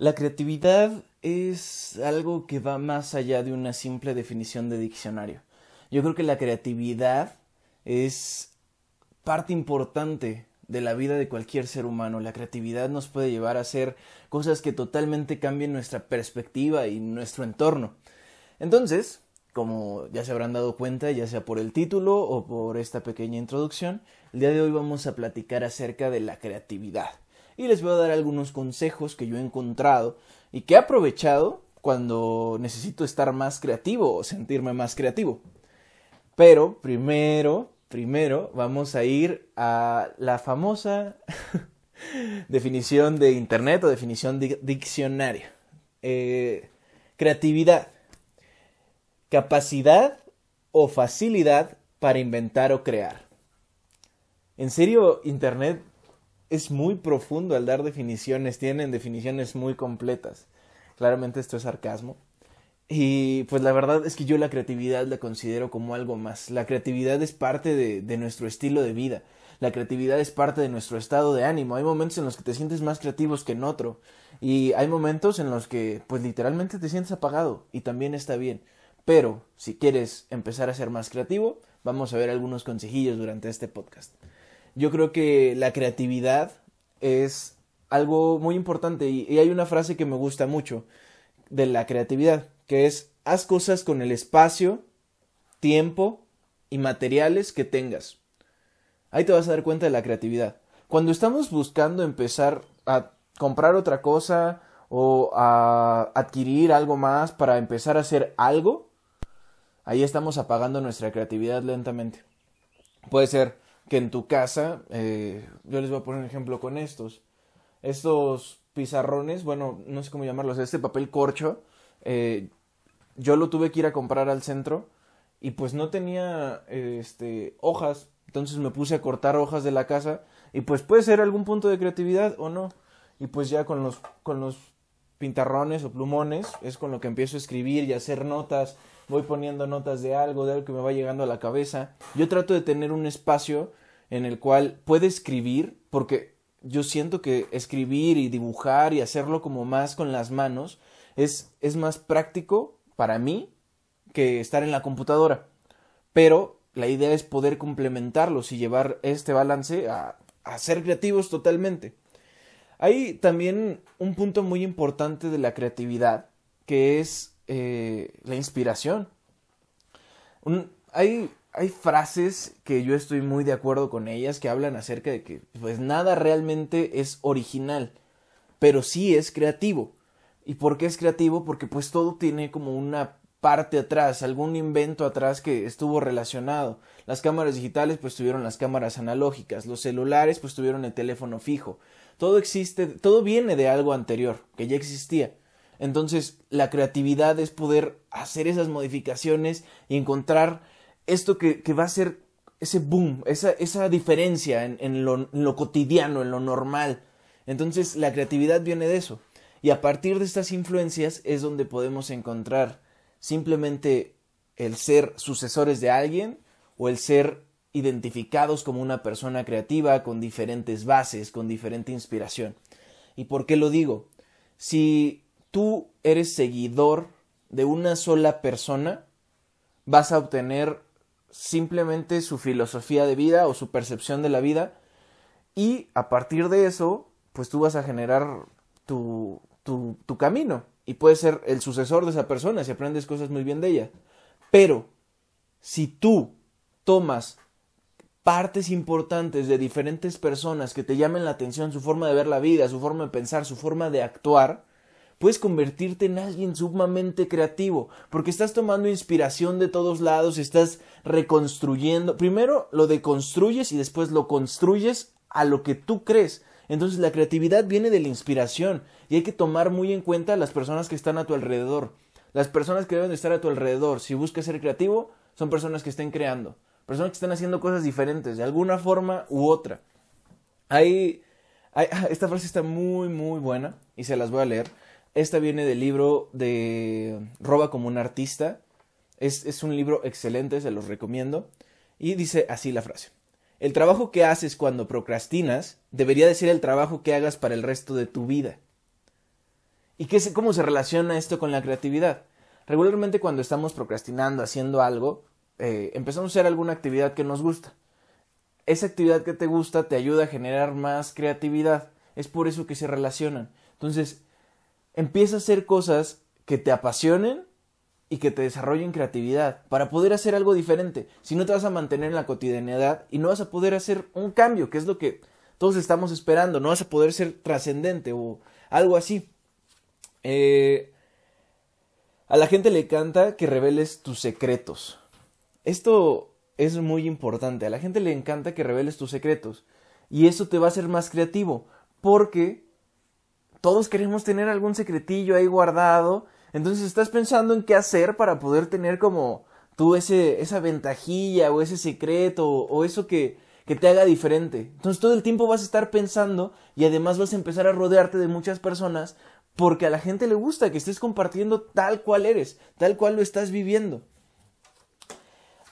La creatividad es algo que va más allá de una simple definición de diccionario. Yo creo que la creatividad es parte importante de la vida de cualquier ser humano. La creatividad nos puede llevar a hacer cosas que totalmente cambien nuestra perspectiva y nuestro entorno. Entonces, como ya se habrán dado cuenta, ya sea por el título o por esta pequeña introducción, el día de hoy vamos a platicar acerca de la creatividad y les voy a dar algunos consejos que yo he encontrado y que he aprovechado cuando necesito estar más creativo o sentirme más creativo. Pero primero, primero vamos a ir a la famosa definición de Internet o definición de diccionario. Eh, creatividad. Capacidad o facilidad para inventar o crear. En serio, Internet es muy profundo al dar definiciones, tienen definiciones muy completas. Claramente esto es sarcasmo. Y pues la verdad es que yo la creatividad la considero como algo más. La creatividad es parte de, de, nuestro estilo de vida. La creatividad es parte de nuestro estado de ánimo. Hay momentos en los que te sientes más creativos que en otro. Y hay momentos en los que pues literalmente te sientes apagado. Y también está bien. Pero si quieres empezar a ser más creativo, vamos a ver algunos consejillos durante este podcast yo creo que la creatividad es algo muy importante y, hay una frase que me gusta mucho de la creatividad, que es haz cosas con el espacio, tiempo y materiales que tengas. Ahí te vas a dar cuenta de la creatividad. Cuando estamos buscando empezar a comprar otra cosa o a adquirir algo más para empezar a hacer algo, ahí estamos apagando nuestra creatividad lentamente. Puede ser que en tu casa, eh, yo les voy a poner un ejemplo con estos, estos pizarrones, bueno, no sé cómo llamarlos, este papel corcho, eh, yo lo tuve que ir a comprar al centro y pues no tenía este hojas, entonces me puse a cortar hojas de la casa y pues puede ser algún punto de creatividad o no. Y pues ya con los con los pintarrones o plumones es con lo que empiezo a escribir y hacer notas, voy poniendo notas de algo, de algo que me va llegando a la cabeza. Yo trato de tener un espacio en el cual puede escribir, porque yo siento que escribir y dibujar y hacerlo como más con las manos es, es más práctico para mí que estar en la computadora. Pero la idea es poder complementarlos y llevar este balance a, ser creativos totalmente. Hay también un punto muy importante de la creatividad, que es eh, la inspiración. hay hay frases que yo estoy muy de acuerdo con ellas que hablan acerca de que pues nada realmente es original, pero sí es creativo. ¿Y por qué es creativo? Porque pues todo tiene como una parte atrás, algún invento atrás que estuvo relacionado. Las cámaras digitales pues tuvieron las cámaras analógicas, los celulares pues tuvieron el teléfono fijo. Todo existe, todo viene de algo anterior, que ya existía. Entonces, la creatividad es poder hacer esas modificaciones y encontrar esto que, va a ser ese boom, esa, esa diferencia en, lo, en lo cotidiano, en lo normal. Entonces la creatividad viene de eso. Y a partir de estas influencias es donde podemos encontrar simplemente el ser sucesores de alguien o el ser identificados como una persona creativa con diferentes bases, con diferente inspiración. ¿Y por qué lo digo? Si tú eres seguidor de una sola persona, vas a obtener simplemente su filosofía de vida o su percepción de la vida y a partir de eso pues tú vas a generar tu, tu, camino y puedes ser el sucesor de esa persona si aprendes cosas muy bien de ella. Pero si tú tomas partes importantes de diferentes personas que te llamen la atención, su forma de ver la vida, su forma de pensar, su forma de actuar, puedes convertirte en alguien sumamente creativo, porque estás tomando inspiración de todos lados, estás reconstruyendo, primero lo deconstruyes y después lo construyes a lo que tú crees. Entonces la creatividad viene de la inspiración y hay que tomar muy en cuenta las personas que están a tu alrededor. Las personas que deben de estar a tu alrededor, si buscas ser creativo, son personas que estén creando, personas que están haciendo cosas diferentes, de alguna forma u otra. Hay, hay esta frase está muy, muy buena y se las voy a leer. Esta viene del libro de Roba como un artista. Es, es un libro excelente, se los recomiendo. Y dice así la frase. El trabajo que haces cuando procrastinas debería de ser el trabajo que hagas para el resto de tu vida. ¿Y qué, cómo se relaciona esto con la creatividad? Regularmente cuando estamos procrastinando, haciendo algo, eh, empezamos a hacer alguna actividad que nos gusta. Esa actividad que te gusta te ayuda a generar más creatividad. Es por eso que se relacionan. Entonces, empieza a hacer cosas que te apasionen y que te desarrollen creatividad para poder hacer algo diferente. Si no te vas a mantener en la cotidianidad y no vas a poder hacer un cambio, que es lo que todos estamos esperando, no vas a poder ser trascendente o algo así. Eh, a la gente le encanta que reveles tus secretos. Esto es muy importante. A la gente le encanta que reveles tus secretos. Y eso te va a hacer más creativo. Porque todos queremos tener algún secretillo ahí guardado entonces estás pensando en qué hacer para poder tener como tú ese, esa ventajilla o ese secreto o, eso que, que te haga diferente. Entonces todo el tiempo vas a estar pensando y además vas a empezar a rodearte de muchas personas porque a la gente le gusta que estés compartiendo tal cual eres, tal cual lo estás viviendo.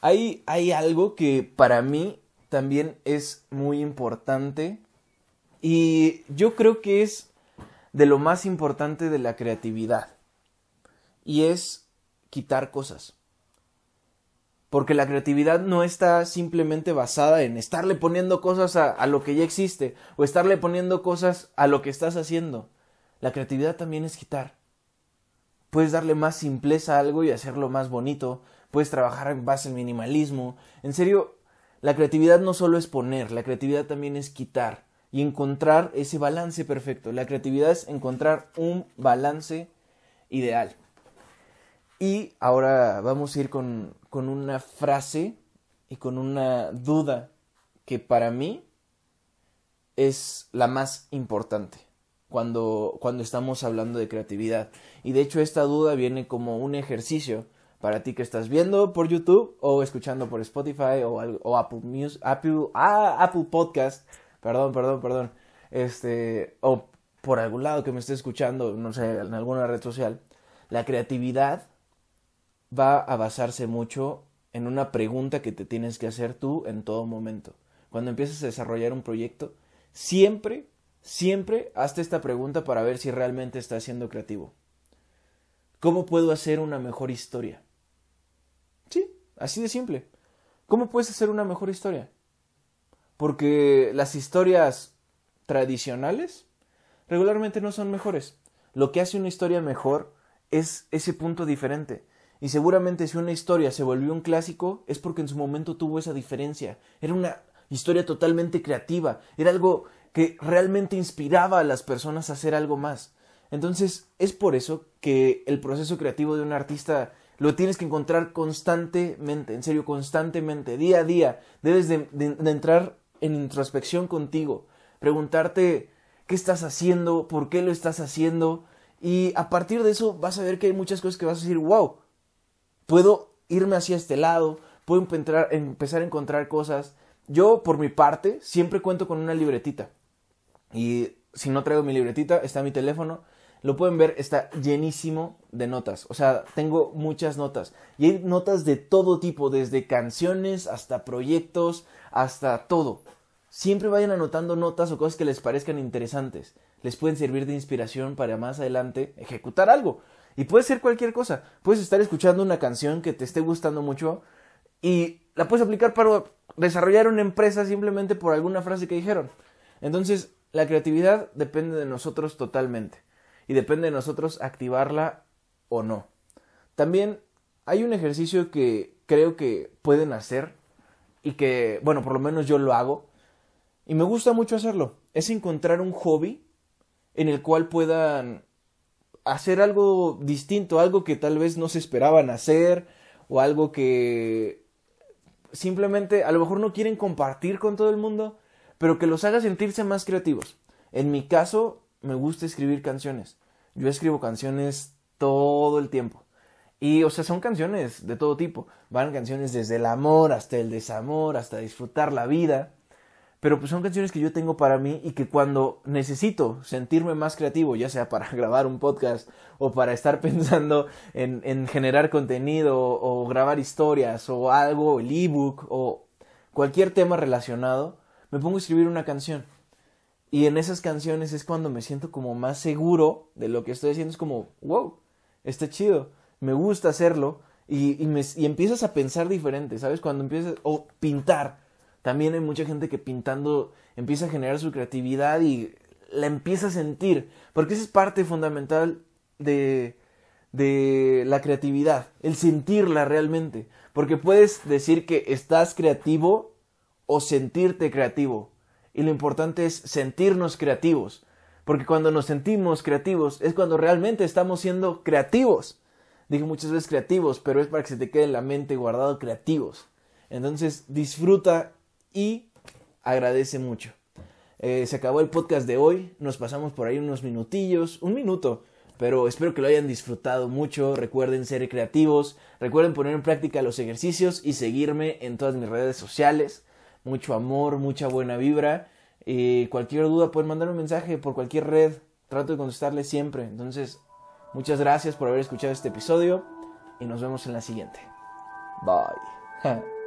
Hay, hay algo que para mí también es muy importante y yo creo que es de lo más importante de la creatividad y es quitar cosas. Porque la creatividad no está simplemente basada en estarle poniendo cosas a, lo que ya existe o estarle poniendo cosas a lo que estás haciendo. La creatividad también es quitar. Puedes darle más simpleza a algo y hacerlo más bonito. Puedes trabajar en base al minimalismo. En serio, la creatividad no solo es poner, la creatividad también es quitar y encontrar ese balance perfecto. La creatividad es encontrar un balance ideal. Y ahora vamos a ir con, con una frase y con una duda que para mí es la más importante cuando, cuando estamos hablando de creatividad. Y de hecho esta duda viene como un ejercicio para ti que estás viendo por YouTube o escuchando por Spotify o, Apple Music, Apple, ah, Apple Podcast, perdón, perdón, perdón, este, o por algún lado que me esté escuchando, no sé, en alguna red social. La creatividad va a basarse mucho en una pregunta que te tienes que hacer tú en todo momento. Cuando empieces a desarrollar un proyecto, siempre, siempre hazte esta pregunta para ver si realmente estás siendo creativo. ¿Cómo puedo hacer una mejor historia? Sí, así de simple. ¿Cómo puedes hacer una mejor historia? Porque las historias tradicionales regularmente no son mejores. Lo que hace una historia mejor es ese punto diferente. Y seguramente si una historia se volvió un clásico es porque en su momento tuvo esa diferencia. Era una historia totalmente creativa, era algo que realmente inspiraba a las personas a hacer algo más. Entonces es por eso que el proceso creativo de un artista lo tienes que encontrar constantemente, en serio, constantemente, día a día. Debes de, entrar en introspección contigo, preguntarte qué estás haciendo, por qué lo estás haciendo, y a partir de eso vas a ver que hay muchas cosas que vas a decir, wow, puedo irme hacia este lado, puedo empezar a encontrar cosas. Yo, por mi parte, siempre cuento con una libretita. Y si no traigo mi libretita, está mi teléfono. Lo pueden ver, está llenísimo de notas. O sea, tengo muchas notas. Y hay notas de todo tipo, desde canciones hasta proyectos, hasta todo. Siempre vayan anotando notas o cosas que les parezcan interesantes. Les pueden servir de inspiración para más adelante ejecutar algo. Y puede ser cualquier cosa. Puedes estar escuchando una canción que te esté gustando mucho y la puedes aplicar para desarrollar una empresa simplemente por alguna frase que dijeron. Entonces, la creatividad depende de nosotros totalmente. Y depende de nosotros activarla o no. También hay un ejercicio que creo que pueden hacer y que, bueno, por lo menos yo lo hago. Y me gusta mucho hacerlo. Es encontrar un hobby en el cual puedan hacer algo distinto, algo que tal vez no se esperaban hacer o algo que simplemente a lo mejor no quieren compartir con todo el mundo, pero que los haga sentirse más creativos. En mi caso, me gusta escribir canciones. Yo escribo canciones todo el tiempo. Y, o sea, son canciones de todo tipo. Van canciones desde el amor hasta el desamor, hasta disfrutar la vida pero pues son canciones que yo tengo para mí y que cuando necesito sentirme más creativo, ya sea para grabar un podcast o para estar pensando en, en generar contenido o, grabar historias o algo, el ebook o cualquier tema relacionado, me pongo a escribir una canción. Y en esas canciones es cuando me siento como más seguro de lo que estoy haciendo. Es como, wow, está chido, me gusta hacerlo. Y, y, me, y empiezas a pensar diferente, ¿sabes? Cuando empiezas, o pintar. También hay mucha gente que pintando empieza a generar su creatividad y la empieza a sentir. Porque esa es parte fundamental de, de la creatividad, el sentirla realmente. Porque puedes decir que estás creativo o sentirte creativo. Y lo importante es sentirnos creativos. Porque cuando nos sentimos creativos es cuando realmente estamos siendo creativos. Digo muchas veces creativos, pero es para que se te quede en la mente guardado creativos. Entonces disfruta y agradece mucho. Eh, se acabó el podcast de hoy. Nos pasamos por ahí unos minutillos, un minuto. Pero espero que lo hayan disfrutado mucho. Recuerden ser creativos. Recuerden poner en práctica los ejercicios y seguirme en todas mis redes sociales mucho amor, mucha buena vibra. Eh, cualquier duda pueden mandar un mensaje por cualquier red. Trato de contestarle siempre. Entonces, muchas gracias por haber escuchado este episodio y nos vemos en la siguiente. Bye.